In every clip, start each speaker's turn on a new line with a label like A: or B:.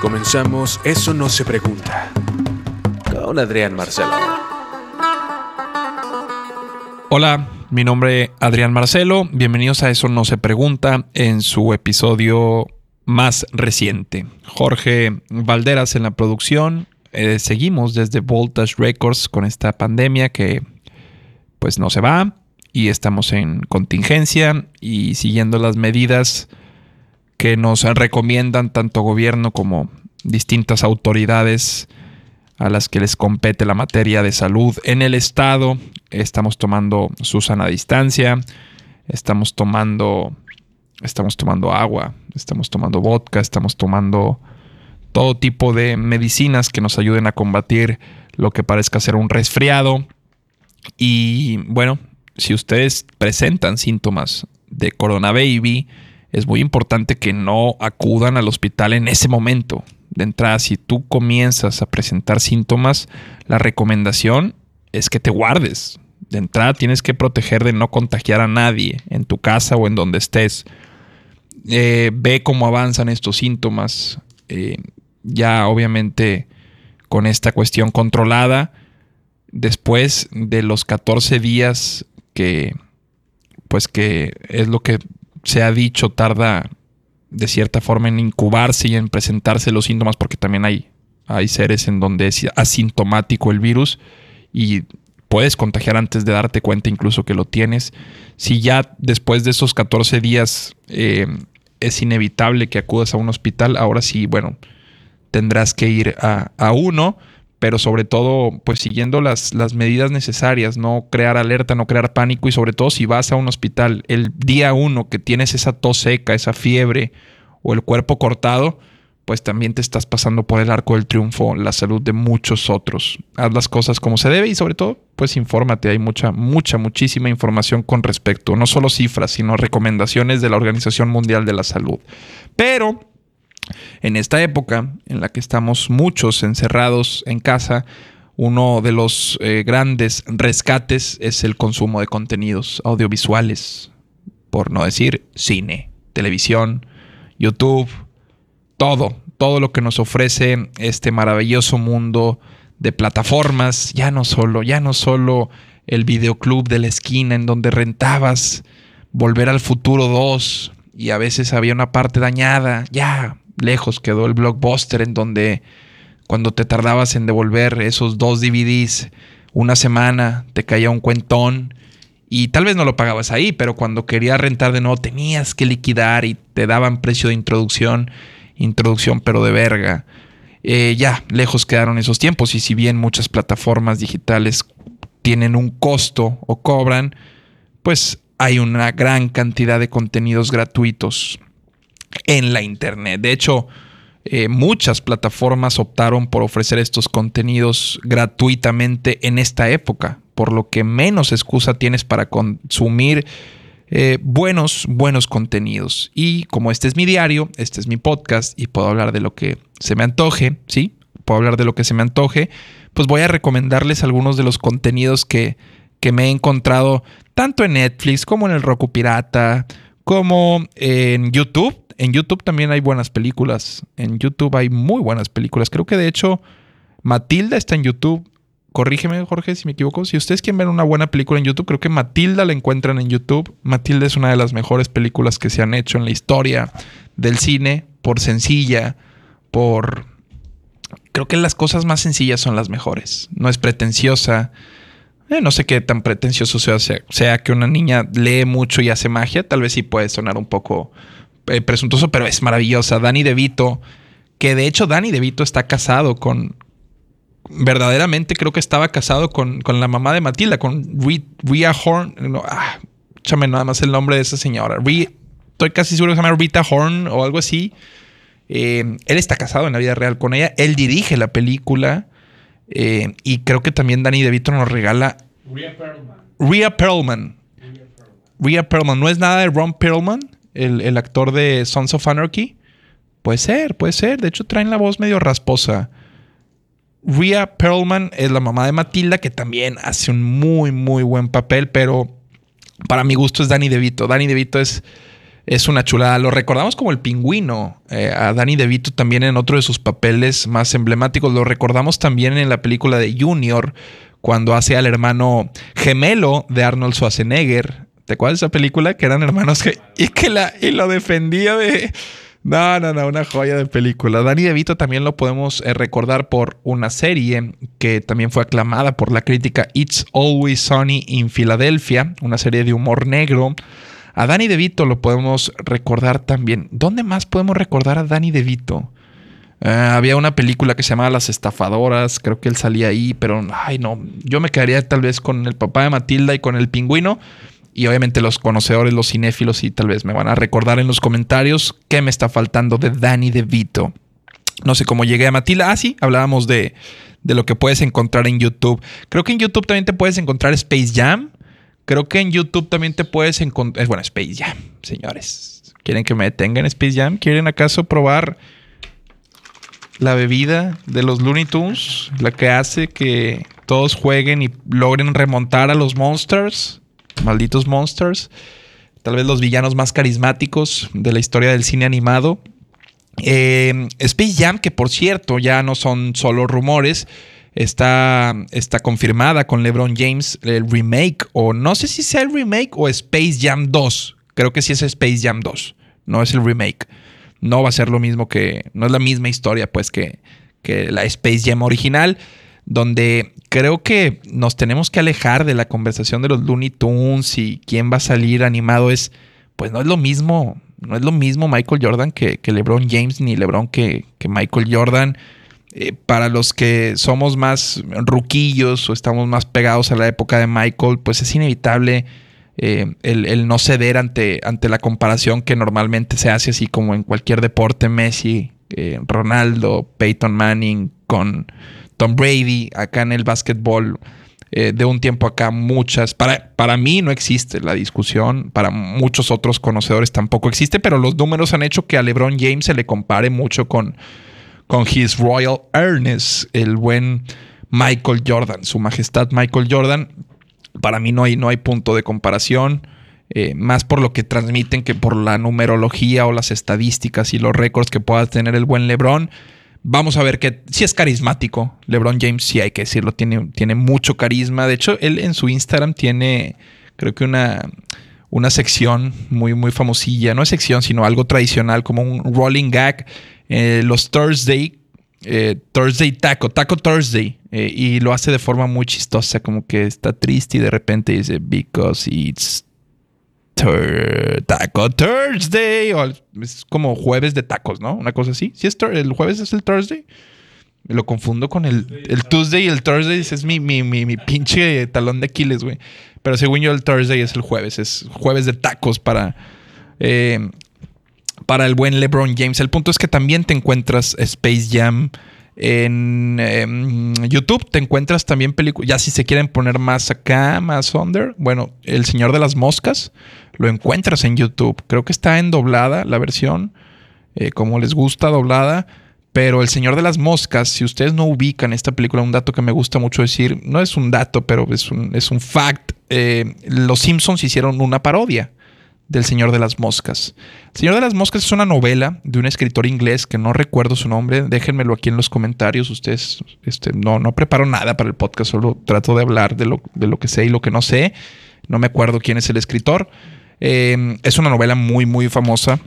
A: Comenzamos Eso no se pregunta. Con Adrián Marcelo.
B: Hola, mi nombre es Adrián Marcelo. Bienvenidos a Eso no se pregunta en su episodio más reciente. Jorge Valderas en la producción. Eh, seguimos desde Voltage Records con esta pandemia que pues no se va y estamos en contingencia y siguiendo las medidas que nos recomiendan tanto gobierno como distintas autoridades a las que les compete la materia de salud en el estado. Estamos tomando Susana distancia, estamos tomando estamos tomando agua, estamos tomando vodka, estamos tomando todo tipo de medicinas que nos ayuden a combatir lo que parezca ser un resfriado. Y bueno, si ustedes presentan síntomas de coronavirus, es muy importante que no acudan al hospital en ese momento. De entrada, si tú comienzas a presentar síntomas, la recomendación es que te guardes. De entrada tienes que proteger de no contagiar a nadie en tu casa o en donde estés. Eh, ve cómo avanzan estos síntomas. Eh, ya obviamente con esta cuestión controlada, después de los 14 días que, pues que es lo que se ha dicho, tarda de cierta forma en incubarse y en presentarse los síntomas, porque también hay, hay seres en donde es asintomático el virus y puedes contagiar antes de darte cuenta incluso que lo tienes. Si ya después de esos 14 días eh, es inevitable que acudas a un hospital, ahora sí, bueno, tendrás que ir a, a uno pero sobre todo, pues siguiendo las, las, medidas necesarias, no crear alerta, no crear pánico y sobre todo si vas a un hospital el día uno que tienes esa tos seca, esa fiebre o el cuerpo cortado, pues también te estás pasando por el arco del triunfo la salud de muchos otros. Haz las cosas como se debe y sobre todo, pues infórmate. Hay mucha, mucha, muchísima información con respecto, no solo cifras, sino recomendaciones de la Organización Mundial de la Salud. Pero en esta época en la que estamos muchos encerrados en casa, uno de los eh, grandes rescates es el consumo de contenidos audiovisuales, por no decir cine, televisión, YouTube, todo, todo lo que nos ofrece este maravilloso mundo de plataformas, ya no solo, ya no solo el videoclub de la esquina en donde rentabas Volver al Futuro 2 y a veces había una parte dañada, ya lejos quedó el blockbuster en donde cuando te tardabas en devolver esos dos DVDs una semana, te caía un cuentón y tal vez no lo pagabas ahí, pero cuando querías rentar de nuevo tenías que liquidar y te daban precio de introducción, introducción pero de verga. Eh, ya, lejos quedaron esos tiempos y si bien muchas plataformas digitales tienen un costo o cobran, pues hay una gran cantidad de contenidos gratuitos en la Internet. De hecho, eh, muchas plataformas optaron por ofrecer estos contenidos gratuitamente en esta época, por lo que menos excusa tienes para consumir eh, buenos, buenos contenidos. Y como este es mi diario, este es mi podcast y puedo hablar de lo que se me antoje, ¿sí? Puedo hablar de lo que se me antoje, pues voy a recomendarles algunos de los contenidos que, que me he encontrado tanto en Netflix como en el Roku Pirata, como en YouTube en YouTube también hay buenas películas. En YouTube hay muy buenas películas. Creo que de hecho Matilda está en YouTube. Corrígeme, Jorge, si me equivoco. Si ustedes quieren ver una buena película en YouTube, creo que Matilda la encuentran en YouTube. Matilda es una de las mejores películas que se han hecho en la historia del cine, por sencilla, por... Creo que las cosas más sencillas son las mejores. No es pretenciosa. Eh, no sé qué tan pretencioso sea, sea que una niña lee mucho y hace magia. Tal vez sí puede sonar un poco eh, presuntuoso, pero es maravillosa. Danny DeVito, que de hecho Danny DeVito está casado con... Verdaderamente creo que estaba casado con, con la mamá de Matilda, con Rhea Horn. No, ah, échame nada más el nombre de esa señora. estoy casi seguro que se llama Rita Horn o algo así. Eh, él está casado en la vida real con ella. Él dirige la película. Eh, y creo que también Danny DeVito nos regala. Rhea Perlman. Rhea Perlman. Rhea Perlman. ¿No es nada de Ron Perlman? El, actor de Sons of Anarchy. Puede ser, puede ser. De hecho, traen la voz medio rasposa. Rhea Perlman es la mamá de Matilda, que también hace un muy, muy buen papel, pero para mi gusto es Danny DeVito. Danny DeVito es, Es una chulada. Lo recordamos como el pingüino. Eh, a Danny DeVito también en otro de sus papeles más emblemáticos. Lo recordamos también en la película de Junior, cuando hace al hermano gemelo de Arnold Schwarzenegger. ¿Te acuerdas de esa película? Que eran hermanos y que la, y lo defendía de. No, no, no, una joya de película. Danny DeVito también lo podemos eh, recordar por una serie que también fue aclamada por la crítica It's Always Sunny in Philadelphia, una serie de humor negro. A Danny DeVito lo podemos recordar también. ¿Dónde más podemos recordar a Danny DeVito? Eh, había una película que se llamaba Las Estafadoras, creo que él salía ahí, pero ay no, yo me quedaría tal vez con el papá de Matilda y con el pingüino. Y obviamente los conocedores, los cinéfilos, y tal vez me van a recordar en los comentarios qué me está faltando de Danny DeVito. No sé cómo llegué a Matilda. Ah, sí, hablábamos de, de lo que puedes encontrar en YouTube. Creo que en YouTube también te puedes encontrar Space Jam. Creo que en YouTube también te puedes encontrar. Bueno, Space Jam, señores. ¿Quieren que me detenga en Space Jam? ¿Quieren acaso probar la bebida de los Looney Tunes? La que hace que todos jueguen y logren remontar a los monsters malditos monsters, tal vez los villanos más carismáticos de la historia del cine animado. Eh, Space Jam, que por cierto ya no son solo rumores, está, está confirmada con LeBron James el remake, o no sé si sea el remake o Space Jam 2. Creo que sí es Space Jam 2, no es el remake. No va a ser lo mismo que, no es la misma historia pues que, que la Space Jam original donde creo que nos tenemos que alejar de la conversación de los Looney Tunes y quién va a salir animado es, pues no es lo mismo, no es lo mismo Michael Jordan que, LeBron James, ni LeBron que, Michael Jordan. Eh, para los que somos más ruquillos o estamos más pegados a la época de Michael, pues es inevitable eh, el, no ceder ante, ante la comparación que normalmente se hace así como en cualquier deporte, Messi, eh, Ronaldo, Peyton Manning, con Tom Brady, acá en el básquetbol. Eh, de un tiempo acá muchas, para, para mí no existe la discusión, para muchos otros conocedores tampoco existe, pero los números han hecho que a LeBron James se le compare mucho con, con His Royal Ernest, el buen Michael Jordan, su majestad Michael Jordan. Para mí no hay, no hay punto de comparación, eh, más por lo que transmiten que por la numerología o las estadísticas y los récords que pueda tener el buen LeBron. Vamos a ver que si es carismático. LeBron James, sí hay que decirlo, tiene, tiene mucho carisma. De hecho, él en su Instagram tiene, creo que una, una sección muy, muy famosilla. No es sección, sino algo tradicional, como un rolling gag. Eh, los Thursday, eh, Thursday Taco, Taco Thursday. Eh, y lo hace de forma muy chistosa, como que está triste y de repente dice, because it's Taco Thursday. O es como jueves de tacos, ¿no? Una cosa así. Si el jueves es el Thursday. lo confundo con el, el Tuesday y el Thursday. Es mi, mi, mi, pinche talón de Aquiles, güey. Pero según yo, el Thursday es el jueves. Es jueves de tacos para. Eh, para el buen LeBron James. El punto es que también te encuentras Space Jam en em, YouTube te encuentras también películas, ya si se quieren poner más acá, más under, bueno, El Señor de las Moscas, lo encuentras en YouTube. Creo que está en doblada la versión, eh, como les gusta doblada. Pero El Señor de las Moscas, si ustedes no ubican esta película, un dato que me gusta mucho decir, no es un dato, pero es un, es un fact. Eh, los Simpsons hicieron una parodia del Señor de las Moscas. El Señor de las Moscas es una novela de un escritor inglés que no recuerdo su nombre. Déjenmelo aquí en los comentarios. Ustedes, este, no, no preparo nada para el podcast, solo trato de hablar de lo, de lo que sé y lo que no sé. No me acuerdo quién es el escritor. Eh, es una novela muy, muy famosa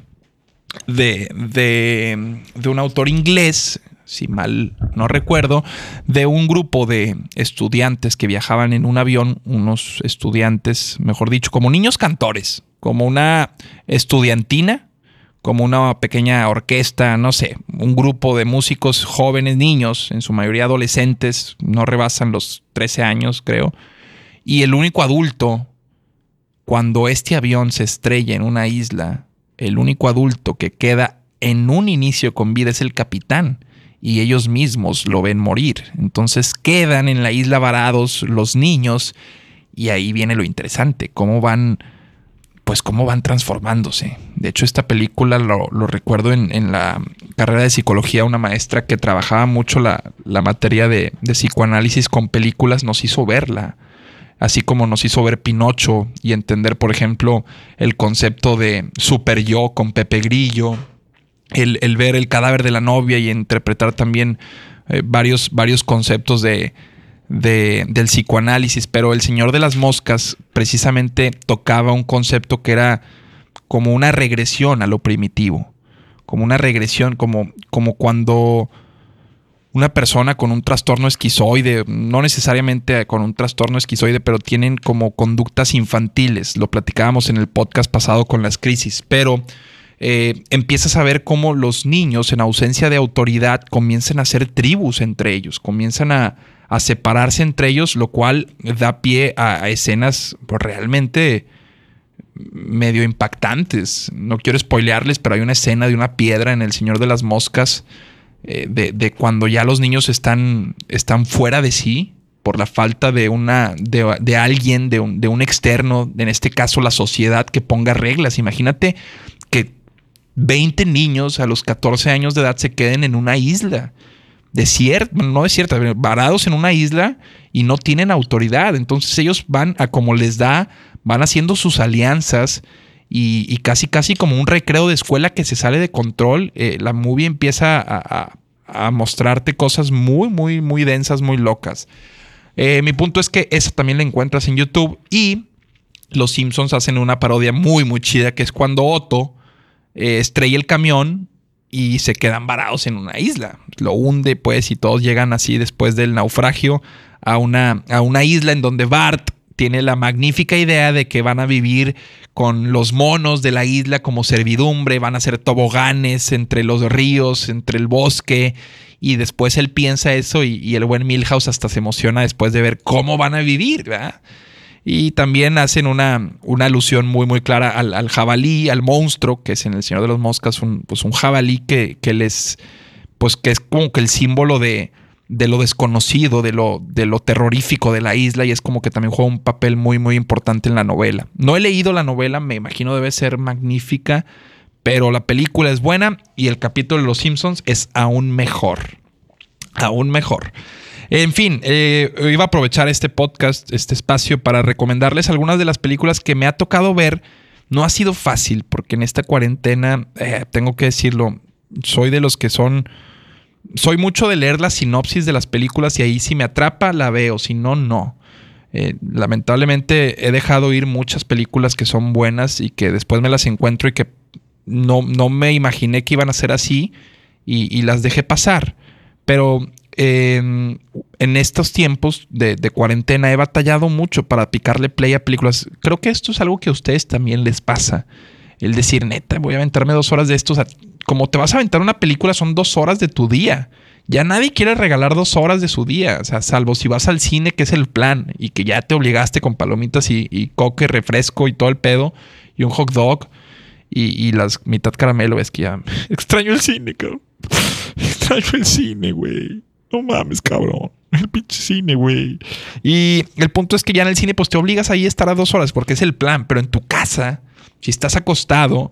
B: de, de un autor inglés si mal no recuerdo, de un grupo de estudiantes que viajaban en un avión, unos estudiantes, mejor dicho, como niños cantores, como una estudiantina, como una pequeña orquesta, no sé, un grupo de músicos jóvenes, niños, en su mayoría adolescentes, no rebasan los 13 años, creo. Y el único adulto, cuando este avión se estrella en una isla, el único adulto que queda en un inicio con vida es el capitán y ellos mismos lo ven morir. Entonces quedan en la isla varados los niños y ahí viene lo interesante, cómo van pues cómo van transformándose. De hecho, esta película lo, recuerdo en, la carrera de psicología, una maestra que trabajaba mucho la, materia de, psicoanálisis con películas nos hizo verla. así como nos hizo ver Pinocho y entender, por ejemplo, el concepto de super yo con Pepe Grillo, el, ver el cadáver de la novia y interpretar también eh, varios, varios conceptos de, del psicoanálisis, pero el Señor de las Moscas precisamente tocaba un concepto que era como una regresión a lo primitivo, como una regresión, como, como cuando una persona con un trastorno esquizoide, no necesariamente con un trastorno esquizoide, pero tienen como conductas infantiles. Lo platicábamos en el podcast pasado con las crisis, pero eh, empiezas a ver cómo los niños en ausencia de autoridad comienzan a hacer tribus entre ellos, comienzan a, separarse entre ellos, lo cual da pie a, escenas pues, realmente medio impactantes. No quiero spoilearles, pero hay una escena de una piedra en El Señor de las Moscas eh, de, cuando ya los niños están, están fuera de sí por la falta de una de, alguien, de un, de un, externo, en este caso la sociedad, que ponga reglas. Imagínate que 20 niños a los 14 años de edad se queden en una isla desierta, no desierta, varados en una isla y no tienen autoridad. Entonces ellos van a como les da, van haciendo sus alianzas y, casi, casi como un recreo de escuela que se sale de control, eh, la movie empieza a, mostrarte cosas muy, muy, muy densas, muy locas. Eh, mi punto es que esa también la encuentras en YouTube y los Simpsons hacen una parodia muy, muy chida que es cuando Otto eh, estrella el camión y se quedan varados en una isla. Lo hunde, pues, y todos llegan así después del naufragio a una, a una isla en donde Bart tiene la magnífica idea de que van a vivir con los monos de la isla como servidumbre, van a hacer toboganes entre los ríos, entre el bosque, y después él piensa eso y, el buen Milhouse hasta se emociona después de ver cómo van a vivir, ¿verdad? Y también hacen una, una alusión muy, muy clara al, jabalí, al monstruo, que es en El Señor de los Moscas, un, pues un jabalí que, que les, pues que es como que el símbolo de, de lo desconocido, de lo, de lo terrorífico de la isla y es como que también juega un papel muy, muy importante en la novela. No he leído la novela, me imagino debe ser magnífica, pero la película es buena y el capítulo de Los Simpsons es aún mejor. Aún mejor. En fin, eh, iba a aprovechar este podcast, este espacio, para recomendarles algunas de las películas que me ha tocado ver. No ha sido fácil, porque en esta cuarentena, eh, tengo que decirlo, soy de los que son soy mucho de leer la sinopsis de las películas y ahí si me atrapa la veo, si no, no. Eh, lamentablemente he dejado ir muchas películas que son buenas y que después me las encuentro y que no, no me imaginé que iban a ser así y, las dejé pasar. Pero em, en estos tiempos de, cuarentena he batallado mucho para picarle play a películas. Creo que esto es algo que a ustedes también les pasa. El decir, neta, voy a aventarme dos horas de estos como te vas a aventar una película, son dos horas de tu día. Ya nadie quiere regalar dos horas de su día, o sea, salvo si vas al cine, que es el plan, y que ya te obligaste con palomitas y, coque, refresco y todo el pedo, y un hot dog, y, las mitad caramelo, es que ya extraño el cine, cabrón. extraño el cine, güey. No mames, cabrón. El pinche cine, güey. Y el punto es que ya en el cine, pues te obligas ahí a estar a dos horas, porque es el plan, pero en tu casa, si estás acostado,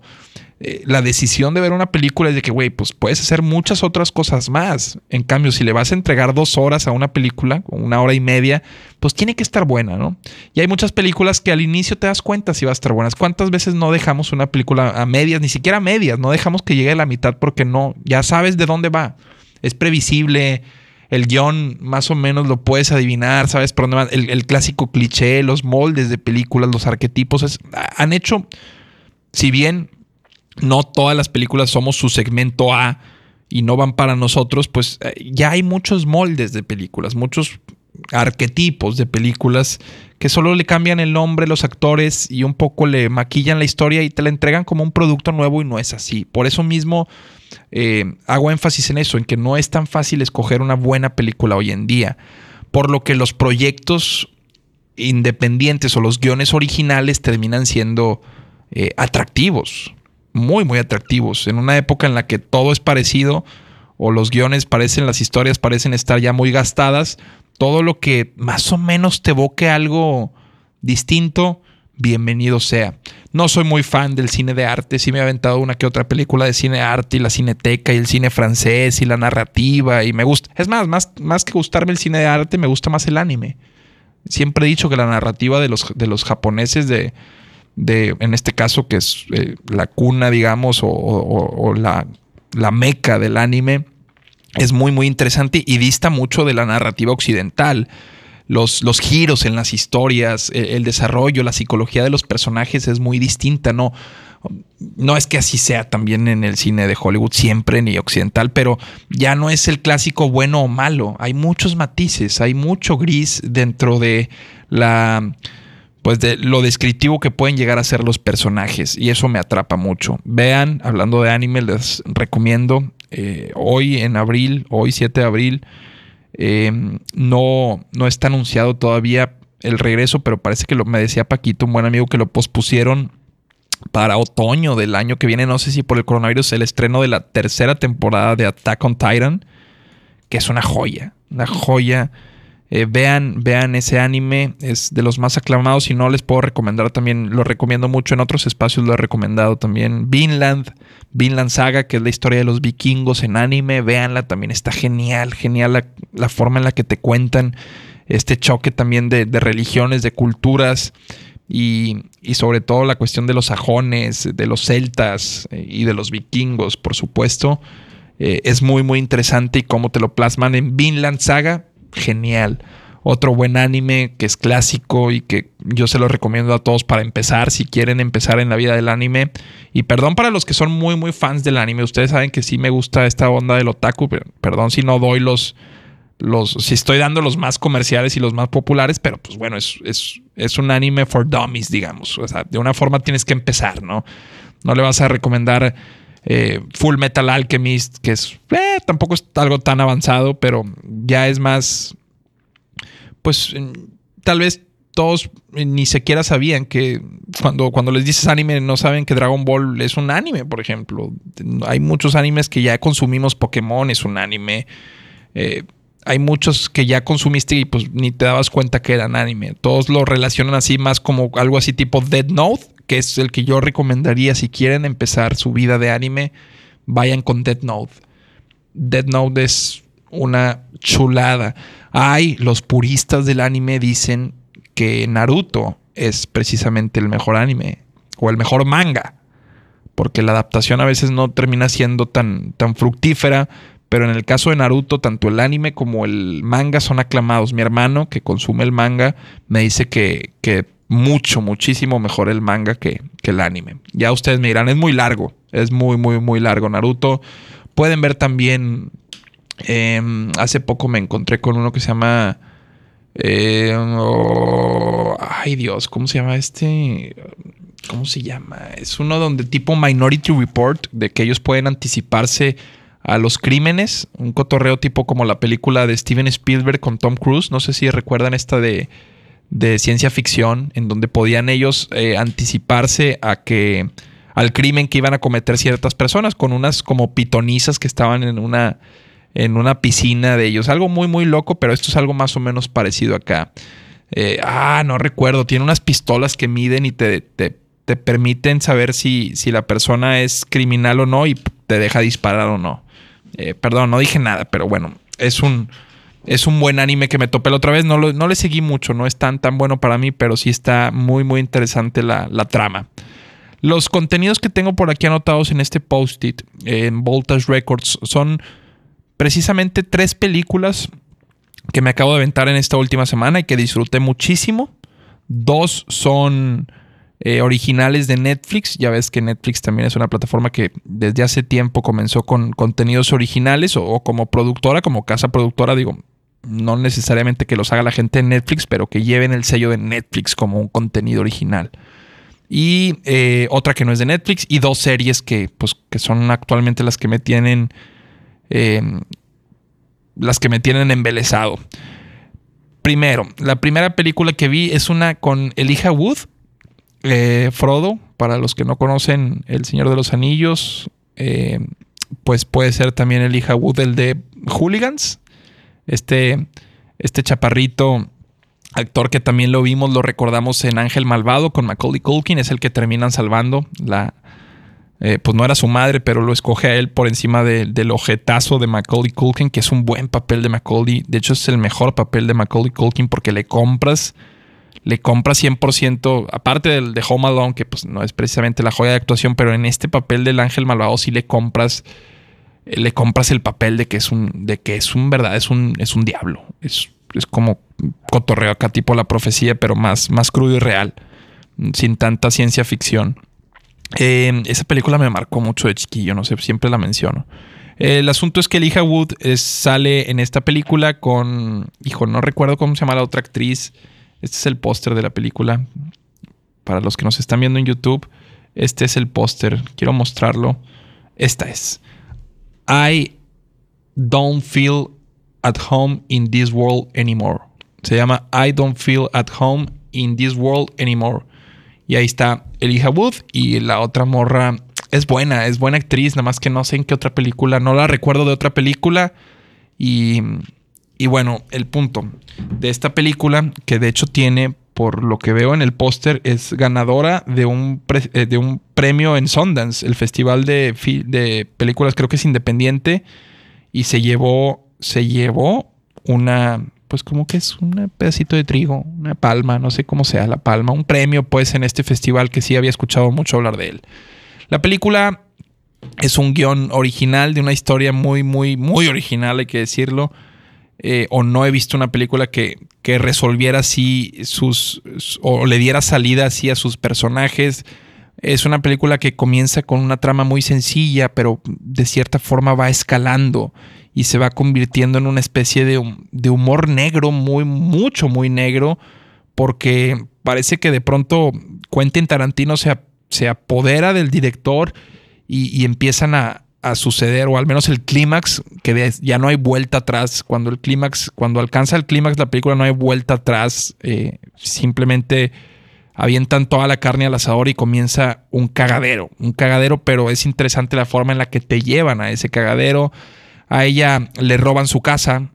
B: eh, la decisión de ver una película es de que, güey, pues puedes hacer muchas otras cosas más. En cambio, si le vas a entregar dos horas a una película, una hora y media, pues tiene que estar buena, ¿no? Y hay muchas películas que al inicio te das cuenta si va a estar buenas. ¿Cuántas veces no dejamos una película a medias, ni siquiera a medias? No dejamos que llegue a la mitad porque no, ya sabes de dónde va. Es previsible. El guion más o menos lo puedes adivinar, ¿sabes? Por dónde va? El, clásico cliché, los moldes de películas, los arquetipos, han hecho, si bien no todas las películas somos su segmento A y no van para nosotros, pues eh, ya hay muchos moldes de películas, muchos arquetipos de películas que solo le cambian el nombre, los actores y un poco le maquillan la historia y te la entregan como un producto nuevo y no es así. Por eso mismo eh, hago énfasis en eso, en que no es tan fácil escoger una buena película hoy en día, por lo que los proyectos independientes o los guiones originales terminan siendo eh, atractivos muy, muy atractivos. En una época en la que todo es parecido, o los guiones parecen, las historias parecen estar ya muy gastadas, todo lo que más o menos te evoque algo distinto, bienvenido sea. No soy muy fan del cine de arte, sí me he aventado una que otra película de cine de arte y la cineteca y el cine francés y la narrativa y me gusta. Es más, más, más que gustarme el cine de arte, me gusta más el anime. Siempre he dicho que la narrativa de los, de los japoneses de, de, en este caso, que es eh, la cuna, digamos, o, la, la, meca del anime, es muy, muy interesante y dista mucho de la narrativa occidental. Los, los giros en las historias, el, el, desarrollo, la psicología de los personajes es muy distinta, ¿no? no es que así sea también en el cine de Hollywood siempre ni occidental, pero ya no es el clásico bueno o malo. Hay muchos matices, hay mucho gris dentro de la pues de lo descriptivo que pueden llegar a ser los personajes y eso me atrapa mucho. Vean, hablando de anime, les recomiendo eh, hoy en abril, hoy 7 de abril, eh, no, no está anunciado todavía el regreso, pero parece que lo, me decía Paquito, un buen amigo, que lo pospusieron para otoño del año que viene, no sé si por el coronavirus, el estreno de la tercera temporada de Attack on Titan, que es una joya, una joya. Eh, vean, vean ese anime, es de los más aclamados y no les puedo recomendar también, lo recomiendo mucho en otros espacios, lo he recomendado también. Vinland, Vinland Saga, que es la historia de los vikingos en anime, véanla, también está genial, genial la, forma en la que te cuentan este choque también de, de religiones, de culturas. Y, sobre todo la cuestión de los sajones, de los celtas eh, y de los vikingos, por supuesto, eh, es muy, muy interesante y cómo te lo plasman en Vinland Saga, genial. Otro buen anime que es clásico y que yo se lo recomiendo a todos para empezar, si quieren empezar en la vida del anime. Y perdón para los que son muy, muy fans del anime, ustedes saben que sí me gusta esta onda del otaku, pero perdón si no doy los los, si estoy dando los más comerciales y los más populares, pero pues bueno, es, es, un anime for dummies, digamos. O sea, de una forma tienes que empezar, ¿no? No le vas a recomendar eh, Full Metal Alchemist, que es, eh, tampoco es algo tan avanzado, pero ya es más, pues tal vez todos ni siquiera sabían que cuando, cuando les dices anime no saben que Dragon Ball es un anime, por ejemplo. Hay muchos animes que ya consumimos, Pokémon es un anime. Eh, hay muchos que ya consumiste y pues ni te dabas cuenta que eran anime. Todos lo relacionan así más como algo así tipo Dead Note, que es el que yo recomendaría si quieren empezar su vida de anime, vayan con Dead Note. Dead Note es una chulada. Hay los puristas del anime dicen que Naruto es precisamente el mejor anime o el mejor manga, porque la adaptación a veces no termina siendo tan, tan fructífera, pero en el caso de Naruto, tanto el anime como el manga son aclamados. Mi hermano, que consume el manga, me dice que, mucho, muchísimo mejor el manga que, el anime. Ya ustedes me dirán, es muy largo, es muy, muy, muy largo Naruto. Pueden ver también, em, hace poco me encontré con uno que se llama... Em, oh, ay Dios, ¿cómo se llama este? ¿Cómo se llama? Es uno donde tipo Minority Report, de que ellos pueden anticiparse a los crímenes, un cotorreo tipo como la película de Steven Spielberg con Tom Cruise, no sé si recuerdan esta de, ciencia ficción, en donde podían ellos eh, anticiparse a que al crimen que iban a cometer ciertas personas con unas como pitonizas que estaban en una en una piscina de ellos, algo muy muy loco, pero esto es algo más o menos parecido acá. Eh, ah, no recuerdo, tiene unas pistolas que miden y te, te, te permiten saber si, si la persona es criminal o no y te deja disparar o no. Eh, perdón, no dije nada, pero bueno, es un, es un buen anime que me topé la otra vez. No, no le seguí mucho, no es tan, tan bueno para mí, pero sí está muy, muy interesante la, trama. Los contenidos que tengo por aquí anotados en este post-it, en Voltage Records, son precisamente tres películas que me acabo de aventar en esta última semana y que disfruté muchísimo. Dos son eh, originales de Netflix. Ya ves que Netflix también es una plataforma que desde hace tiempo comenzó con contenidos originales o, como productora, como casa productora, digo, no necesariamente que los haga la gente en Netflix, pero que lleven el sello de Netflix como un contenido original. Y eh, otra que no es de Netflix y dos series que, pues, que son actualmente las que me tienen... Em, las que me tienen embelesado. Primero, la primera película que vi es una con Elijah Wood, eh, Frodo, para los que no conocen El Señor de los Anillos, eh, pues puede ser también el hija Wood, el de Hooligans. Este, este chaparrito actor que también lo vimos, lo recordamos en Ángel Malvado con Macaulay Culkin, es el que terminan salvando la, eh, pues no era su madre, pero lo escoge a él por encima del ojetazo de Macaulay Culkin, que es un buen papel de Macaulay. De hecho, es el mejor papel de Macaulay Culkin porque le compras, le compras 100%, aparte del de Home Alone, que pues no es precisamente la joya de actuación, pero en este papel del ángel malvado sí le compras, eh, le compras el papel de que es un, de que es un verdad, es un, es un diablo. Es, es como cotorreo acá tipo la profecía, pero más, más crudo y real, sin tanta ciencia ficción. Eh, esa película me marcó mucho de chiquillo, no sé, siempre la menciono. El asunto es que Elijah Wood sale en esta película con, hijo, no recuerdo cómo se llama la otra actriz. Este es el póster de la película. Para los que nos están viendo en YouTube, este es el póster. Quiero mostrarlo. Esta es. I don't feel at home in this world anymore. Se llama I don't feel at home in this world anymore. Y ahí está Elijah Wood y la otra morra es buena, es buena actriz, nada más que no sé en qué otra película, no la recuerdo de otra película. Y, y bueno, el punto de esta película, que de hecho tiene, por lo que veo en el póster, es ganadora de un, eh, de un premio en Sundance, el festival de, de películas, creo que es independiente, y se llevó, se llevó una pues como que es un pedacito de trigo, una palma, no sé cómo sea la palma, un premio pues en este festival que sí había escuchado mucho hablar de él. La película es un guion original de una historia muy, muy, muy original, hay que decirlo. Eh, o no he visto una película que, que resolviera así sus, o le diera salida así a sus personajes. Es una película que comienza con una trama muy sencilla, pero de cierta forma va escalando y se va convirtiendo en una especie de, humor negro, muy, mucho, muy negro, porque parece que de pronto Quentin Tarantino se, se apodera del director y, empiezan a, suceder, o al menos el clímax, que ya no hay vuelta atrás. Cuando el clímax, cuando alcanza el clímax la película no hay vuelta atrás. Eh, simplemente avientan toda la carne al asador y comienza un cagadero. Un cagadero, pero es interesante la forma en la que te llevan a ese cagadero. A ella le roban su casa.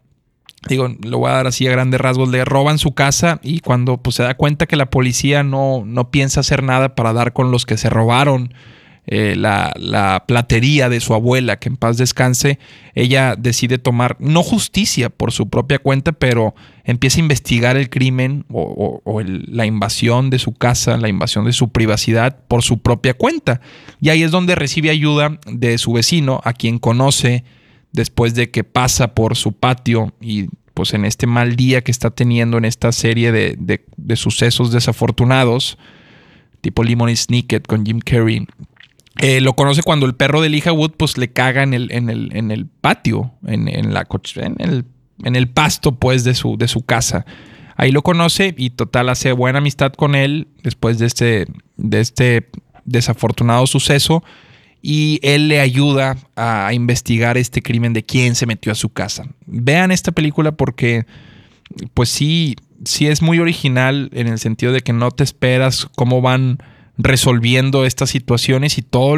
B: Digo, lo voy a dar así a grandes rasgos. Le roban su casa y cuando pues, se da cuenta que la policía no, no piensa hacer nada para dar con los que se robaron eh, la, la, platería de su abuela, que en paz descanse, ella decide tomar, no justicia por su propia cuenta, pero empieza a investigar el crimen o, la invasión de su casa, la invasión de su privacidad por su propia cuenta. Y ahí es donde recibe ayuda de su vecino, a quien conoce después de que pasa por su patio y pues en este mal día que está teniendo en esta serie de, sucesos desafortunados, tipo Lemon Snicket con Jim Carrey, eh, lo conoce cuando el perro de Elijah Wood pues le caga en el, en el, en el patio, en, la, en, el, en el pasto pues de su, de su casa. Ahí lo conoce y total hace buena amistad con él después de este, de este desafortunado suceso y él le ayuda a investigar este crimen de quién se metió a su casa. Vean esta película porque, pues sí, sí es muy original en el sentido de que no te esperas cómo van resolviendo estas situaciones y todo,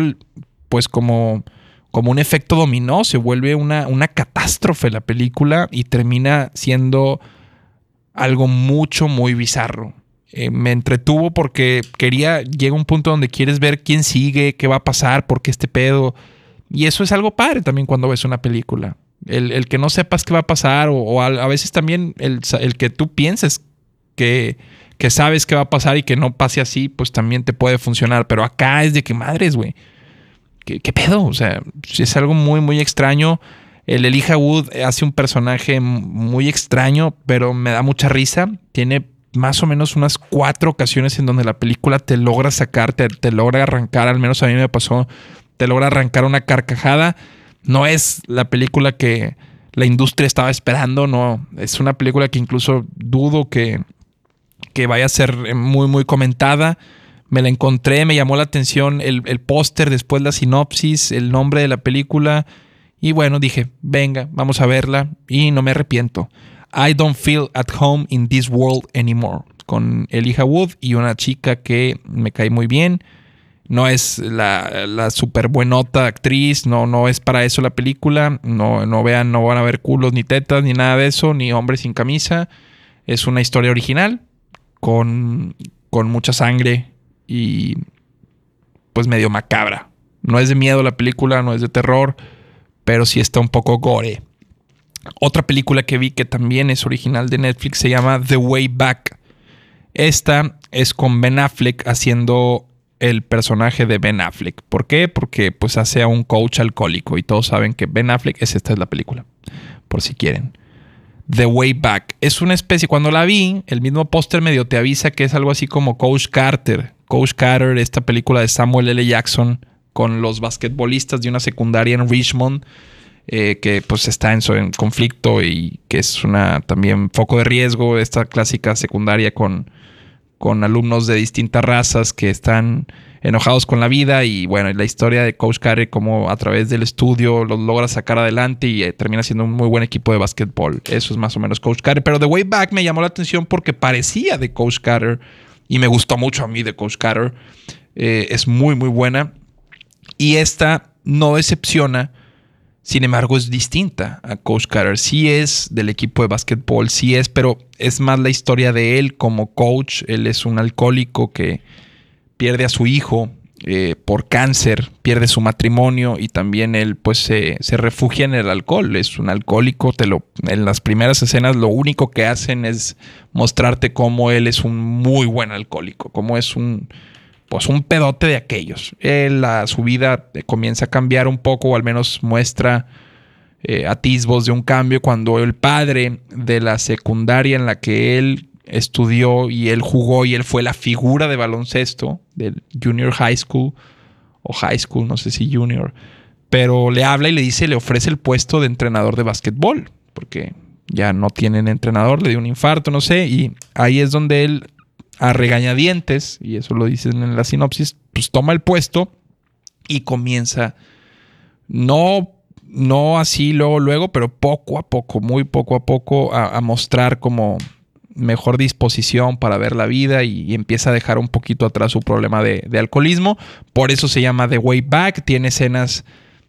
B: pues como, como un efecto dominó, se vuelve una, una catástrofe la película y termina siendo algo mucho, muy bizarro. Eh, me entretuvo porque quería, llega un punto donde quieres ver quién sigue, qué va a pasar, por qué este pedo. Y eso es algo padre también cuando ves una película. El, que no sepas qué va a pasar o, a, veces también el, que tú pienses que, que, sabes qué va a pasar y que no pase así, pues también te puede funcionar. Pero acá es de que madres, güey. ¿Qué, ¿Qué, pedo? O sea, es algo muy, muy extraño. El Elijah Wood hace un personaje muy extraño, pero me da mucha risa. Tiene más o menos unas cuatro ocasiones en donde la película te logra sacar, te, logra arrancar, al menos a mí me pasó, te logra arrancar una carcajada. No es la película que la industria estaba esperando, no. Es una película que incluso dudo que, que vaya a ser muy, muy comentada. Me la encontré, me llamó la atención el, el póster, después la sinopsis, el nombre de la película. Y bueno, dije, venga, vamos a verla. Y no me arrepiento. I Don't Feel at Home in This World Anymore, con Elijah Wood y una chica que me cae muy bien. No es la, la super buenota actriz, no, no es para eso la película. No, no vean, no van a ver culos ni tetas ni nada de eso, ni hombres sin camisa. Es una historia original con, con mucha sangre y pues medio macabra. No es de miedo la película, no es de terror, pero sí está un poco gore. Otra película que vi que también es original de Netflix se llama The Way Back. Esta es con Ben Affleck haciendo el personaje de Ben Affleck. ¿Por qué? Porque pues hace a un coach alcohólico y todos saben que Ben Affleck es esta es la película, por si quieren. The Way Back. Es una especie, cuando la vi, el mismo póster medio te avisa que es algo así como Coach Carter. Coach Carter, esta película de Samuel L. Jackson con los basquetbolistas de una secundaria en Richmond, eh, que pues está en, en, conflicto y que es una también foco de riesgo, esta clásica secundaria con, con alumnos de distintas razas que están enojados con la vida y bueno, la historia de Coach Carter como a través del estudio los logra sacar adelante y eh, termina siendo un muy buen equipo de básquetbol. Eso es más o menos Coach Carter, pero The Way Back me llamó la atención porque parecía de Coach Carter y me gustó mucho a mí de Coach Carter. Eh, es muy muy buena y esta no decepciona. Sin embargo, es distinta a Coach Carter. Sí es del equipo de básquetbol, sí es, pero es más la historia de él como coach. Él es un alcohólico que pierde a su hijo eh, por cáncer, pierde su matrimonio y también él pues se, refugia en el alcohol. Es un alcohólico, te lo, en las primeras escenas lo único que hacen es mostrarte cómo él es un muy buen alcohólico, cómo es un pues un pedote de aquellos. Él, su vida comienza a cambiar un poco, o al menos muestra eh, atisbos de un cambio cuando el padre de la secundaria en la que él estudió y él jugó y él fue la figura de baloncesto del Junior High School o High School, no sé si Junior, pero le habla y le dice, le ofrece el puesto de entrenador de básquetbol, porque ya no tienen entrenador, le dio un infarto, no sé, y ahí es donde él a regañadientes, y eso lo dicen en la sinopsis, pues toma el puesto y comienza, no, no así luego, luego, pero poco a poco, muy poco a poco, a mostrar como mejor disposición para ver la vida y, empieza a dejar un poquito atrás su problema de, alcoholismo. Por eso se llama The Way Back. Tiene escenas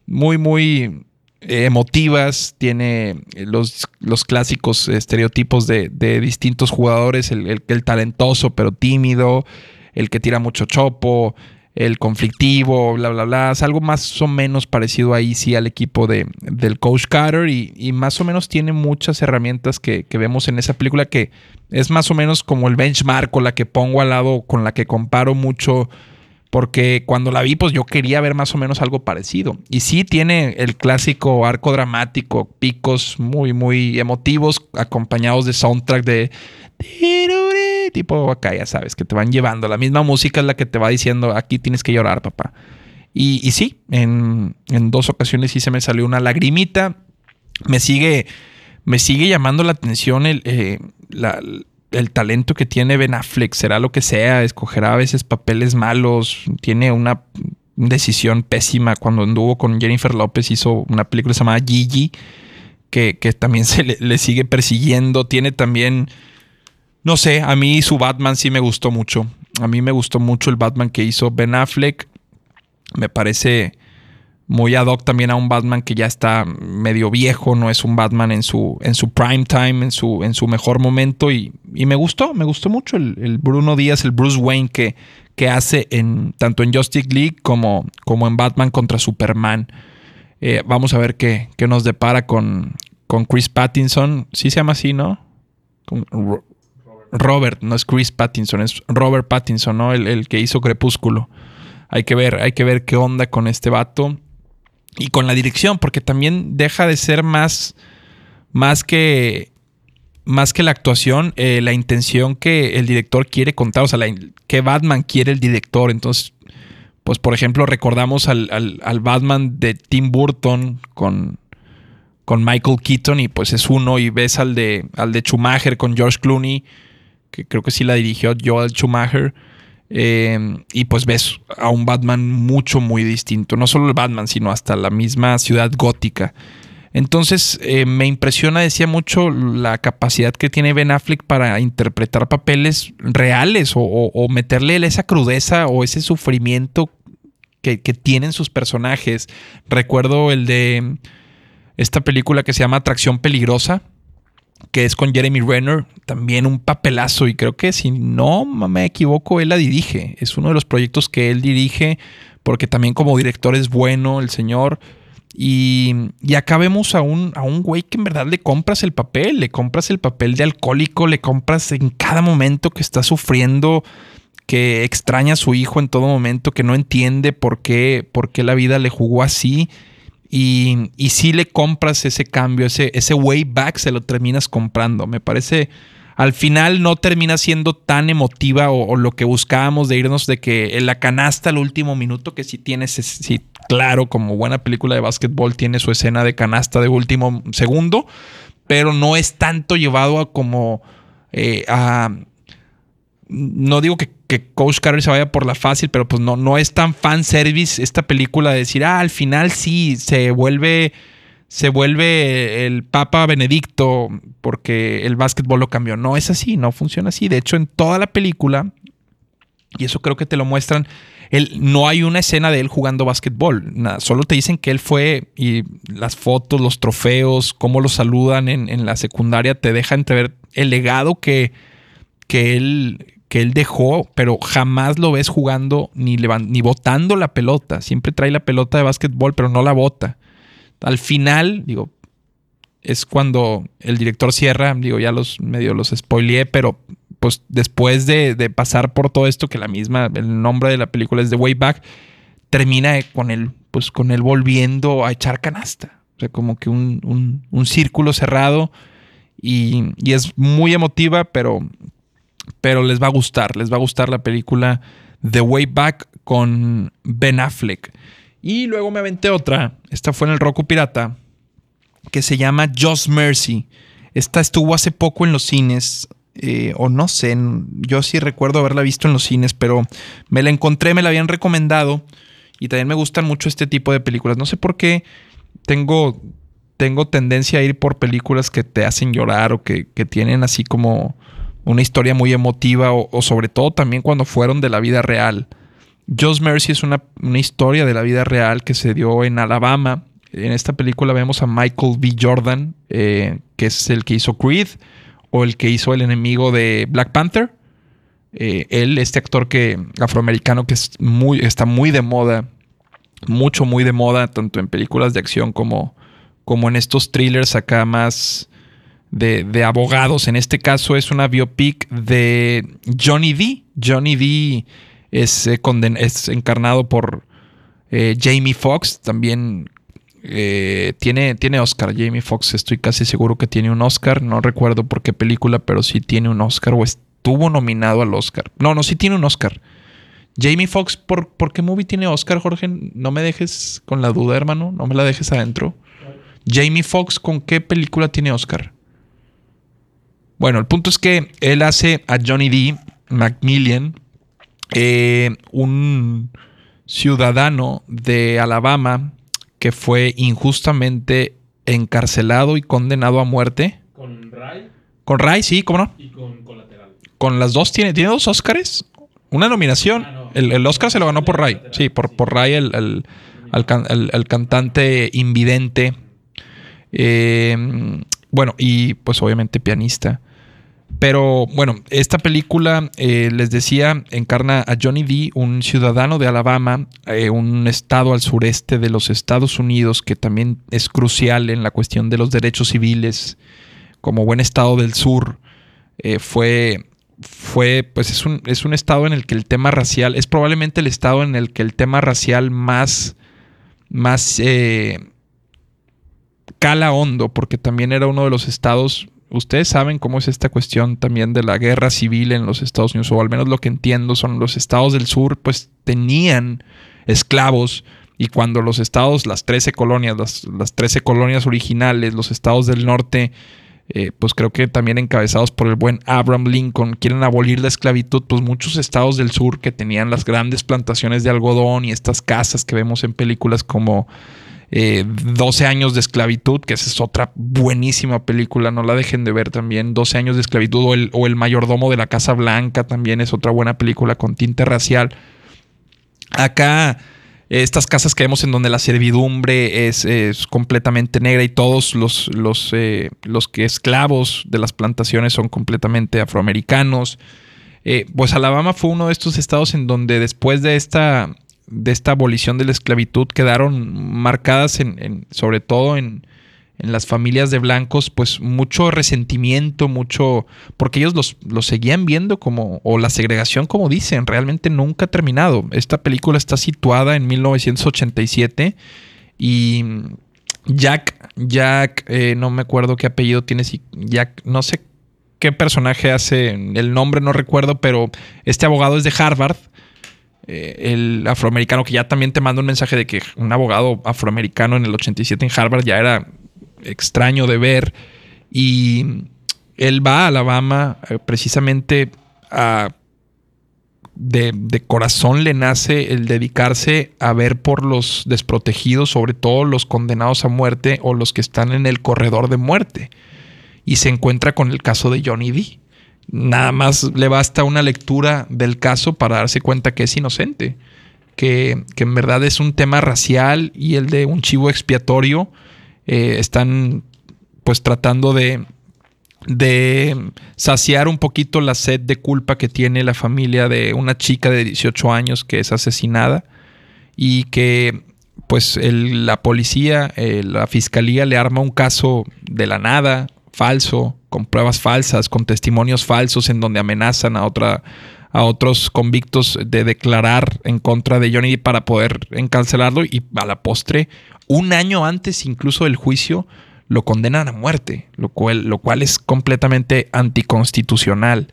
B: muy, muy emotivas. Tiene los, los clásicos estereotipos de, distintos jugadores. El, el, talentoso pero tímido. El que tira mucho chopo el conflictivo, bla, bla, bla. Es algo más o menos parecido ahí sí al equipo de, del Coach Carter y, más o menos tiene muchas herramientas que, que, vemos en esa película que es más o menos como el benchmark o la que pongo al lado, con la que comparo mucho. Porque cuando la vi, pues yo quería ver más o menos algo parecido. Y sí tiene el clásico arco dramático, picos muy, muy emotivos, acompañados de soundtrack de tipo acá, ya sabes, que te van llevando. La misma música es la que te va diciendo, aquí tienes que llorar, papá. Y, sí, en, dos ocasiones sí se me salió una lagrimita. Me sigue, me sigue llamando la atención el, eh, el talento que tiene Ben Affleck. Será lo que sea, escogerá a veces papeles malos. Tiene una decisión pésima. Cuando anduvo con Jennifer López hizo una película llamada Gigi. Que, que, también se le, le, sigue persiguiendo. Tiene también no sé, a mí su Batman sí me gustó mucho. A mí me gustó mucho el Batman que hizo Ben Affleck. Me parece muy ad hoc también a un Batman que ya está medio viejo, no es un Batman en su, en su prime time, en su, en su mejor momento. Y, me gustó, me gustó mucho el, Bruno Díaz, el Bruce Wayne que, que hace en, tanto en Justice League como, como en Batman contra Superman. Eh, vamos a ver qué, qué, nos depara con, con Chris Pattinson. Sí se llama así, ¿no? Robert, no es Chris Pattinson, es Robert Pattinson, ¿no? El, que hizo Crepúsculo. Hay que ver, hay que ver qué onda con este vato. Y con la dirección, porque también deja de ser más, más que, más que la actuación, eh, la intención que el director quiere contar, o sea, que Batman quiere el director. Entonces, pues por ejemplo, recordamos al, al Batman de Tim Burton con, con Michael Keaton y pues es uno y ves al de, al de Schumacher con George Clooney que creo que sí la dirigió Joel Schumacher. Eh, y pues ves a un Batman mucho, muy distinto. No solo el Batman, sino hasta la misma ciudad gótica. Entonces eh, me impresiona, decía mucho, la capacidad que tiene Ben Affleck para interpretar papeles reales o, meterle esa crudeza o ese sufrimiento que, que, tienen sus personajes. Recuerdo el de esta película que se llama Atracción Peligrosa, que es con Jeremy Renner, también un papelazo y creo que si no me equivoco, él la dirige. Es uno de los proyectos que él dirige porque también como director es bueno el señor. Y, y acá vemos a un, a un güey que en verdad le compras el papel, le compras el papel de alcohólico, le compras en cada momento que está sufriendo, que extraña a su hijo en todo momento, que no entiende por qué, por qué la vida le jugó así. Y, y si le compras ese cambio, ese, ese way back, se lo terminas comprando. Me parece, al final no termina siendo tan emotiva o, lo que buscábamos de irnos de que en la canasta al último minuto, que sí tiene, sí, claro, como buena película de básquetbol, tiene su escena de canasta de último segundo, pero no es tanto llevado a como eh, no digo que, Coach Carter se vaya por la fácil, pero pues no, no es tan fan service esta película de decir, ah, al final sí, se vuelve, se vuelve el Papa Benedicto porque el básquetbol lo cambió. No es así, no funciona así. De hecho, en toda la película, y eso creo que te lo muestran, él, no hay una escena de él jugando básquetbol. Solo te dicen que él fue y las fotos, los trofeos, cómo lo saludan en, en la secundaria, te deja entrever el legado que, que él que él dejó, pero jamás lo ves jugando ni, ni botando la pelota. Siempre trae la pelota de básquetbol, pero no la bota. Al final, digo, es cuando el director cierra, digo, ya los medio los spoileé, pero pues después de, pasar por todo esto, que la misma, el nombre de la película es The Way Back, termina con él, pues con él volviendo a echar canasta. O sea, como que un, círculo cerrado y, y, es muy emotiva, pero, pero les va a gustar, les va a gustar la película The Way Back con Ben Affleck. Y luego me aventé otra, esta fue en el Roku Pirata, que se llama Just Mercy. Esta estuvo hace poco en los cines, eh, o no sé, yo sí recuerdo haberla visto en los cines, pero me la encontré, me la habían recomendado y también me gustan mucho este tipo de películas. No sé por qué tengo, tengo tendencia a ir por películas que te hacen llorar o que, que tienen así como una historia muy emotiva o, sobre todo también cuando fueron de la vida real. Just Mercy es una, historia de la vida real que se dio en Alabama. En esta película vemos a Michael B. Jordan, eh, que es el que hizo Creed o el que hizo el enemigo de Black Panther. Eh, él, este actor que afroamericano que es muy, está muy de moda, mucho, muy de moda, tanto en películas de acción como, como en estos thrillers acá más, de, abogados. En este caso es una biopic de Johnny D. Johnny D es, eh, es encarnado por eh, Jamie Foxx. También eh, tiene, tiene Oscar. Jamie Foxx, estoy casi seguro que tiene un Oscar. No recuerdo por qué película, pero sí tiene un Oscar o estuvo nominado al Oscar. No, no, sí tiene un Oscar. Jamie Foxx, ¿por, ¿por qué movie tiene Oscar, Jorge? No me dejes con la duda, hermano. No me la dejes adentro. Jamie Foxx, ¿con qué película tiene Oscar? Bueno, el punto es que él hace a Johnny D. Macmillan, eh, un ciudadano de Alabama que fue injustamente encarcelado y condenado a muerte.
C: ¿Con Ray?
B: Con Ray, sí, ¿cómo no?
C: Y con Colateral.
B: Con las dos tiene, tiene dos Oscars. Una nominación. Ah, el, Oscar se lo ganó por Ray. Sí, por, por Ray, el, cantante invidente. Eh, bueno, y pues obviamente pianista. Pero bueno, esta película, eh, les decía, encarna a Johnny D, un ciudadano de Alabama, eh, un estado al sureste de los Estados Unidos que también es crucial en la cuestión de los derechos civiles, como buen estado del sur. Eh, fue, fue, pues es un, es un estado en el que el tema racial, es probablemente el estado en el que el tema racial más, más cala hondo, porque también era uno de los estados ustedes saben cómo es esta cuestión también de la guerra civil en los Estados Unidos, o al menos lo que entiendo son los estados del sur, pues tenían esclavos. Y cuando los estados, las 13 colonias, las, las 13 colonias originales, los estados del norte, eh, pues creo que también encabezados por el buen Abraham Lincoln, quieren abolir la esclavitud, pues muchos estados del sur que tenían las grandes plantaciones de algodón y estas casas que vemos en películas como 12 eh, años de esclavitud, que esa es otra buenísima película, no la dejen de ver también. 12 años de esclavitud o el, o el mayordomo de la Casa Blanca también es otra buena película con tinte racial. Acá estas casas que vemos en donde la servidumbre es, completamente negra y todos los, los, eh, los, que esclavos de las plantaciones son completamente afroamericanos. Eh, pues Alabama fue uno de estos estados en donde después de esta de esta abolición de la esclavitud quedaron marcadas en, sobre todo en, en, las familias de blancos, pues mucho resentimiento, mucho, porque ellos los, los, seguían viendo como, o la segregación como dicen, realmente nunca ha terminado. Esta película está situada en 1987 y Jack, Jack, eh, no me acuerdo qué apellido tiene, Jack, no sé qué personaje hace, el nombre no recuerdo, pero este abogado es de Harvard eh, el afroamericano, que ya también te manda un mensaje de que un abogado afroamericano en el 87 en Harvard ya era extraño de ver. Y él va a Alabama eh, precisamente de, de, corazón le nace el dedicarse a ver por los desprotegidos, sobre todo los condenados a muerte o los que están en el corredor de muerte. Y se encuentra con el caso de Johnny D nada más le basta una lectura del caso para darse cuenta que es inocente, que, en verdad es un tema racial y el de un chivo expiatorio eh, están pues tratando de, saciar un poquito la sed de culpa que tiene la familia de una chica de 18 años que es asesinada y que pues la policía, eh, la fiscalía le arma un caso de la nada, falso, con pruebas falsas, con testimonios falsos en donde amenazan a otra a otros convictos de declarar en contra de Johnny para poder encarcelarlo y a la postre, un año antes incluso del juicio, lo condenan a muerte, lo cual, lo cual es completamente anticonstitucional.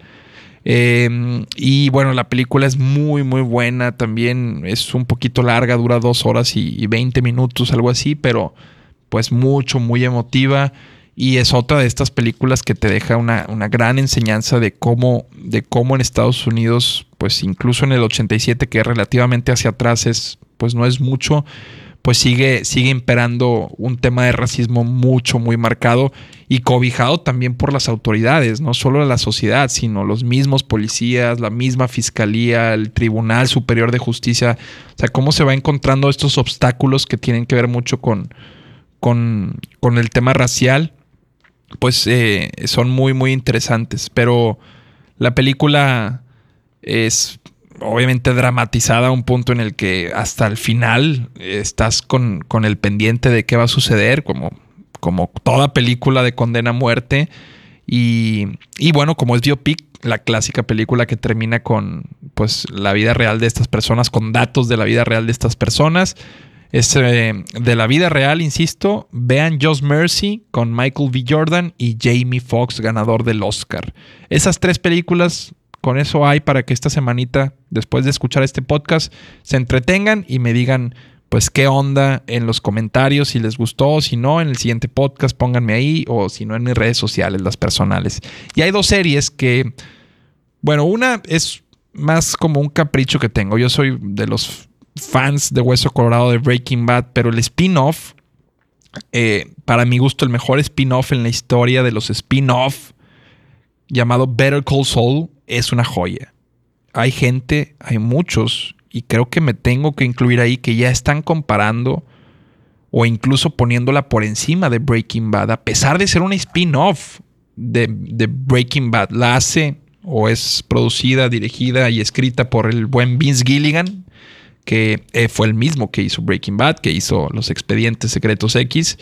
B: Em, y bueno, la película es muy, muy buena. También es un poquito larga, dura dos horas y, 20 minutos, algo así, pero pues mucho, muy emotiva. Y es otra de estas películas que te deja una, gran enseñanza de cómo, de cómo en Estados Unidos, pues incluso en el 87, que relativamente hacia atrás es, pues no es mucho, pues sigue, sigue imperando un tema de racismo mucho, muy marcado y cobijado también por las autoridades, no solo la sociedad, sino los mismos policías, la misma fiscalía, el Tribunal Superior de Justicia. O sea, cómo se va encontrando estos obstáculos que tienen que ver mucho con, con, con el tema racial pues eh, son muy, muy interesantes. Pero la película es obviamente dramatizada a un punto en el que hasta el final estás con, el pendiente de qué va a suceder, como, como toda película de condena a muerte. Y, y, bueno, como es biopic, la clásica película que termina con pues la vida real de estas personas, con datos de la vida real de estas personas. Es eh, de la vida real, insisto. Vean Just Mercy con Michael B. Jordan y Jamie Foxx, ganador del Oscar. Esas tres películas, con eso hay para que esta semanita, después de escuchar este podcast, se entretengan y me digan, pues, qué onda en los comentarios, si les gustó, si no, en el siguiente podcast pónganme ahí, o si no, en mis redes sociales, las personales. Y hay dos series que, bueno, una es más como un capricho que tengo. Yo soy de los fans de Hueso Colorado de Breaking Bad, pero el spin-off, eh, para mi gusto, el mejor spin-off en la historia de los spin-off, llamado Better Call Saul, es una joya. Hay gente, hay muchos, y creo que me tengo que incluir ahí, que ya están comparando o incluso poniéndola por encima de Breaking Bad, a pesar de ser una spin-off de, de Breaking Bad. La hace o es producida, dirigida y escrita por el buen Vince Gilligan, que eh, fue el mismo que hizo Breaking Bad, que hizo Los Expedientes Secretos X,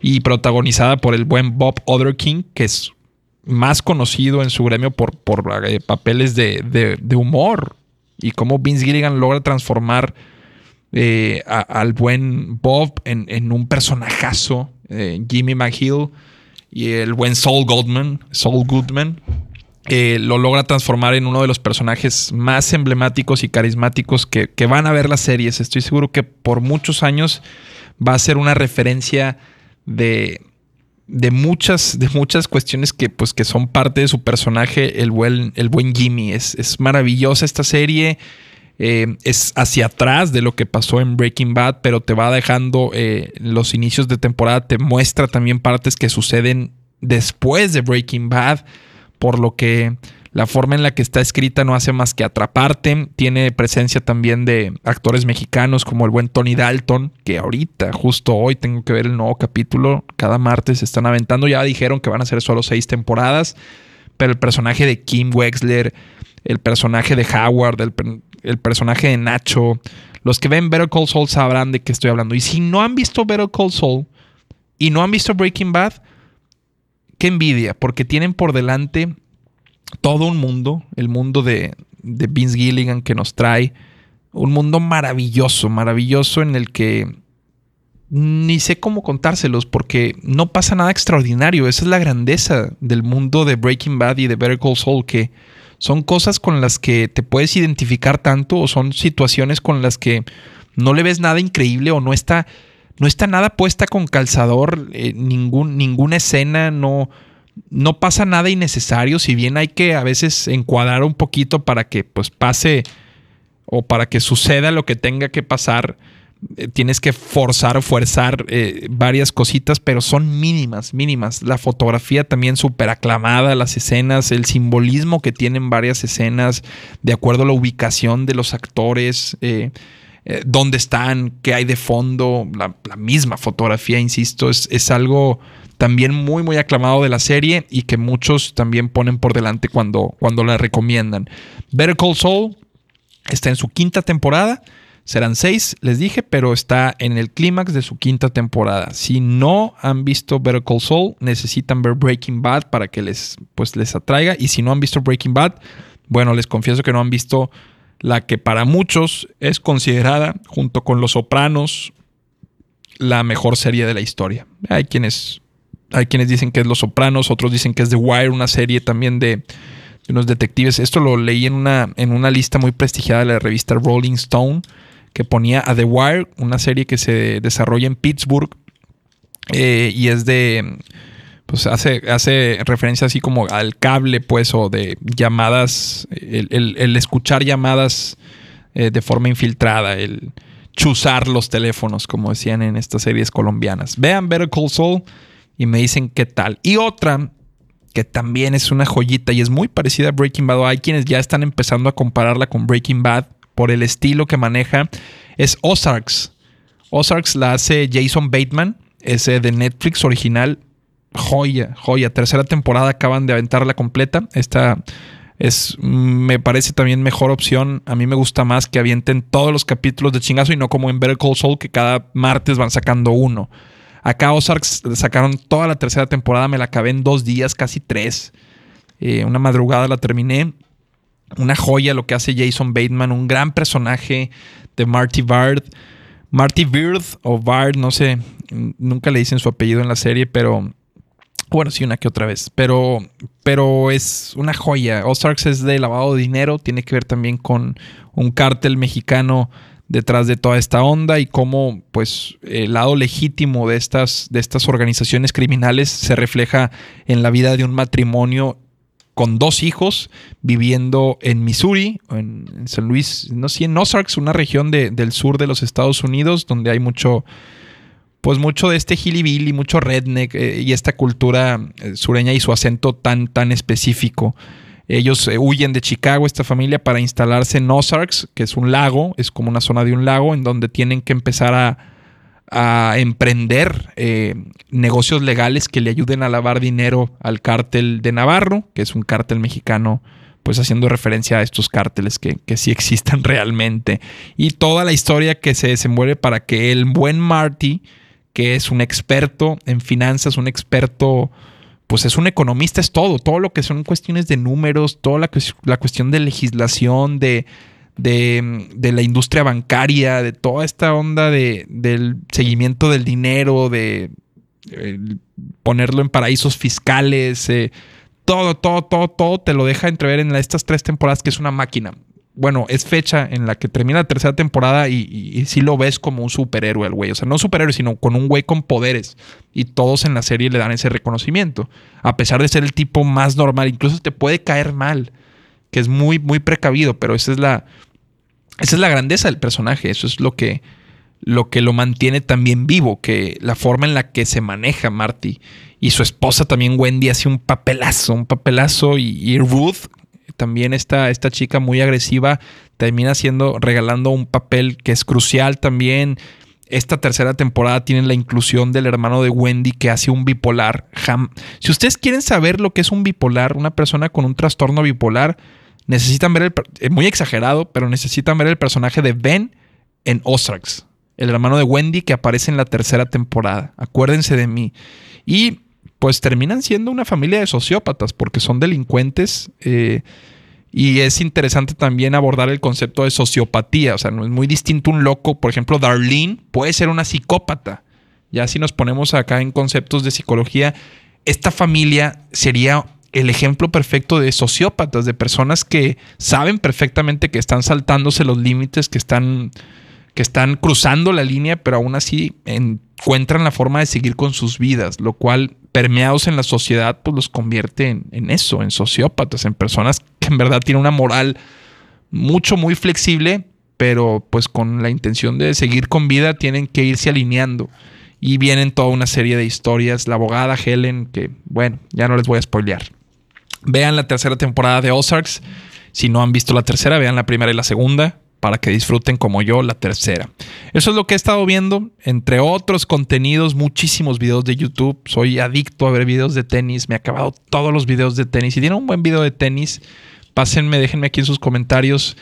B: y protagonizada por el buen Bob Otherking, que es más conocido en su gremio por, por eh, papeles de, humor y cómo Vince Gilligan logra transformar eh, al buen Bob en, un personajazo, Jimmy McGill y el buen Saul Goodman, Saul Goodman, lo logra transformar en uno de los personajes más emblemáticos y carismáticos que, van a ver las series. Estoy seguro que por muchos años va a ser una referencia de, de, muchas, de muchas cuestiones que, pues, que son parte de su personaje, el buen, el buen Jimmy. Es, es maravillosa esta serie. Eh, es hacia atrás de lo que pasó en Breaking Bad, pero te va dejando eh, los inicios de temporada, te muestra también partes que suceden después de Breaking Bad por lo que la forma en la que está escrita no hace más que atraparte. Tiene presencia también de actores mexicanos como el buen Tony Dalton, que ahorita, justo hoy, tengo que ver el nuevo capítulo. Cada martes se están aventando. Ya dijeron que van a ser solo seis temporadas. Pero el personaje de Kim Wexler, el personaje de Howard, el, personaje de Nacho, Los que ven Better Call Saul sabrán de qué estoy hablando. Y si no han visto Better Call Saul y no han visto Breaking Bad, qué envidia, porque tienen por delante todo un mundo, el mundo de, de Vince Gilligan que nos trae, un mundo maravilloso, maravilloso en el que ni sé cómo contárselos porque no pasa nada extraordinario. Esa es la grandeza del mundo de Breaking Bad y de Better Call Saul, que son cosas con las que te puedes identificar tanto o son situaciones con las que no le ves nada increíble o no está, no está nada puesta con calzador, eh, ningún, ninguna escena, no, no pasa nada innecesario, si bien hay que a veces encuadrar un poquito para que pues pase o para que suceda lo que tenga que pasar eh, tienes que forzar o fuerzar eh, varias cositas, pero son mínimas, mínimas. La fotografía también súper aclamada, las escenas, el simbolismo que tienen varias escenas, de acuerdo a la ubicación de los actores, eh, dónde están, qué hay de fondo, la, misma fotografía, insisto, es, es, algo también muy, muy aclamado de la serie y que muchos también ponen por delante cuando, cuando la recomiendan. Better Call Saul está en su quinta temporada. Serán seis, les dije, pero está en el clímax de su quinta temporada. Si no han visto Better Call Saul, necesitan ver Breaking Bad para que les, pues, les atraiga. Y si no han visto Breaking Bad, bueno, les confieso que no han visto la que para muchos es considerada, junto con Los Sopranos, la mejor serie de la historia. Hay quienes, hay quienes dicen que es Los Sopranos, otros dicen que es The Wire, una serie también de, de unos detectives. Esto lo leí en una, en una lista muy prestigiada de la revista Rolling Stone que ponía a The Wire, una serie que se desarrolla en Pittsburgh eh, y es de, pues hace, hace referencia así como al cable, pues, o de llamadas, el, escuchar llamadas eh, de forma infiltrada, el chuzar los teléfonos, como decían en estas series colombianas. Vean Better Call Saul y me dicen qué tal. Y otra que también es una joyita y es muy parecida a Breaking Bad. Hay quienes ya están empezando a compararla con Breaking Bad por el estilo que maneja, es Ozarks. Ozarks la hace Jason Bateman, ese de Netflix original. Joya, joya. Tercera temporada acaban de aventarla completa. Esta es, me parece también mejor opción. A mí me gusta más que avienten todos los capítulos de chingazo y no como en Better Call que cada martes van sacando uno. Acá Ozarks sacaron toda la tercera temporada, me la acabé en dos días, casi tres. Eh, una madrugada la terminé una joya lo que hace Jason Bateman, un gran personaje de Marty Bard. Marty Bird o Bard, no sé, nunca le dicen su apellido en la serie, pero bueno, sí, una que otra vez. Pero, pero es una joya. Ozarks es de lavado de dinero, tiene que ver también con un cártel mexicano detrás de toda esta onda y cómo pues el lado legítimo de estas, de estas organizaciones criminales se refleja en la vida de un matrimonio con dos hijos viviendo en Missouri, en, San Luis, no sé, en Ozarks, una región del sur de los Estados Unidos, donde hay mucho, pues mucho de este hillbilly, mucho redneck eh, y esta cultura eh, sureña y su acento tan, tan específico. Ellos eh, huyen de Chicago, esta familia, para instalarse en Ozarks, que es un lago, es como una zona de un lago, en donde tienen que empezar a, emprender negocios legales que le ayuden a lavar dinero al cártel de Navarro, que es un cártel mexicano, pues haciendo referencia a estos cárteles que, que sí existen realmente. Y toda la historia que se desenvuelve para que el buen Marty, que es un experto en finanzas, un experto, pues es un economista, es todo, todo lo que son cuestiones de números, toda la, la cuestión de legislación, de de, la industria bancaria, de toda esta onda de, del seguimiento del dinero, de ponerlo en paraísos fiscales, eh, todo, todo, todo, todo te lo deja entrever en estas tres temporadas que es una máquina. Bueno, es fecha en la que termina la tercera temporada y, y, sí lo ves como un superhéroe el güey. O sea, no superhéroe, sino con un güey con poderes. Y todos en la serie le dan ese reconocimiento. A pesar de ser el tipo más normal, incluso te puede caer mal, que es muy, muy precavido, pero esa es la, esa es la grandeza del personaje, eso es lo que, lo que lo mantiene también vivo, que la forma en la que se maneja Marty y su esposa también Wendy hace un papelazo, un papelazo y, Ruth, también esta, esta chica muy agresiva, termina siendo, regalando un papel que es crucial también. Esta tercera temporada tiene la inclusión del hermano de Wendy que hace un bipolar. Si ustedes quieren saber lo que es un bipolar, una persona con un trastorno bipolar, necesitan ver el. Eh, muy exagerado, pero necesitan ver el personaje de Ben en Ozarks, el hermano de Wendy que aparece en la tercera temporada. Acuérdense de mí. Y pues terminan siendo una familia de sociópatas porque son delincuentes. Eh, y es interesante también abordar el concepto de sociopatía. O sea, no es muy distinto un loco. Por ejemplo, Darlene puede ser una psicópata. Ya si nos ponemos acá en conceptos de psicología, esta familia sería el ejemplo perfecto de sociópatas, de personas que saben perfectamente que están saltándose los límites, que están, que están cruzando la línea, pero aún así encuentran la forma de seguir con sus vidas, lo cual permeados en la sociedad, pues los convierte en, eso, en sociópatas, en personas que en verdad tienen una moral mucho, muy flexible, pero pues con la intención de seguir con vida tienen que irse alineando. Y vienen toda una serie de historias. La abogada Helen, que bueno, ya no les voy a spoilear. Vean la tercera temporada de Ozarks. Si no han visto la tercera, vean la primera y la segunda para que disfruten como yo la tercera. Eso es lo que he estado viendo, entre otros contenidos, muchísimos videos de YouTube. Soy adicto a ver videos de tenis, me he acabado todos los videos de tenis. Si tienen un buen video de tenis, pásenme, déjenme aquí en sus comentarios.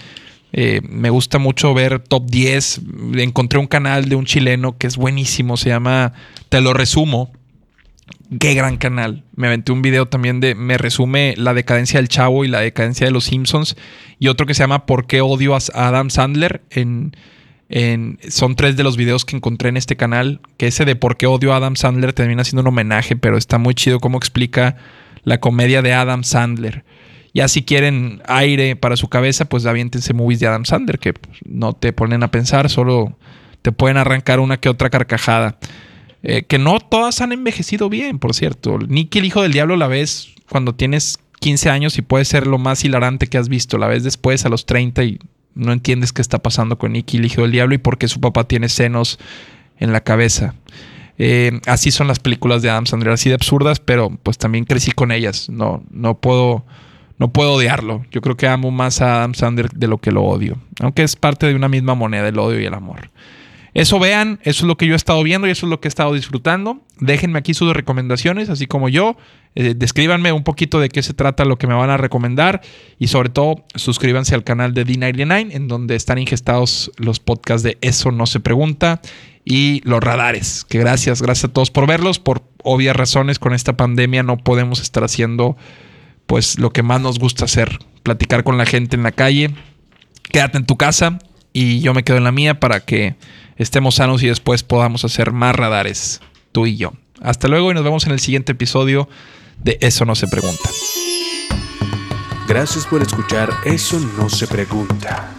B: Eh, me gusta mucho ver top 10. Encontré un canal de un chileno que es buenísimo, se llama Te lo resumo Qué gran canal. Me aventé un video también de. Me resume la decadencia del chavo y la decadencia de los Simpsons. Y otro que se llama ¿Por qué odio a Adam Sandler? Son tres de los videos que encontré en este canal. Que ese de ¿Por qué odio a Adam Sandler? termina siendo un homenaje, pero está muy chido cómo explica la comedia de Adam Sandler. Ya si quieren aire para su cabeza, pues aviéntense movies de Adam Sandler, que no te ponen a pensar, solo te pueden arrancar una que otra carcajada. Eh, que no todas han envejecido bien, por cierto. Nicky, el hijo del diablo, la ves cuando tienes 15 años y puede ser lo más hilarante que has visto. La ves después a los 30 y no entiendes qué está pasando con Nicky, el hijo del diablo, y por qué su papá tiene senos en la cabeza. Eh, así son las películas de Adam Sandler, así de absurdas, pero pues también crecí con ellas. No, no puedo, no puedo odiarlo. Yo creo que amo más a Adam Sandler de lo que lo odio. Aunque es parte de una misma moneda, el odio y el amor. Eso vean, eso es lo que yo he estado viendo y eso es lo que he estado disfrutando. Déjenme aquí sus recomendaciones, así como yo. Eh, descríbanme un poquito de qué se trata lo que me van a recomendar y sobre todo suscríbanse al canal de D99 en donde están ingestados los podcasts de Eso no se pregunta y los radares. Que gracias, gracias a todos por verlos. Por obvias razones con esta pandemia no podemos estar haciendo pues lo que más nos gusta hacer, platicar con la gente en la calle. Quédate en tu casa y yo me quedo en la mía para que estemos sanos y después podamos hacer más radares, tú y yo. Hasta luego y nos vemos en el siguiente episodio de Eso no se pregunta.
A: Gracias por escuchar Eso no se pregunta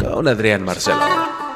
A: con Adrián Marcelo.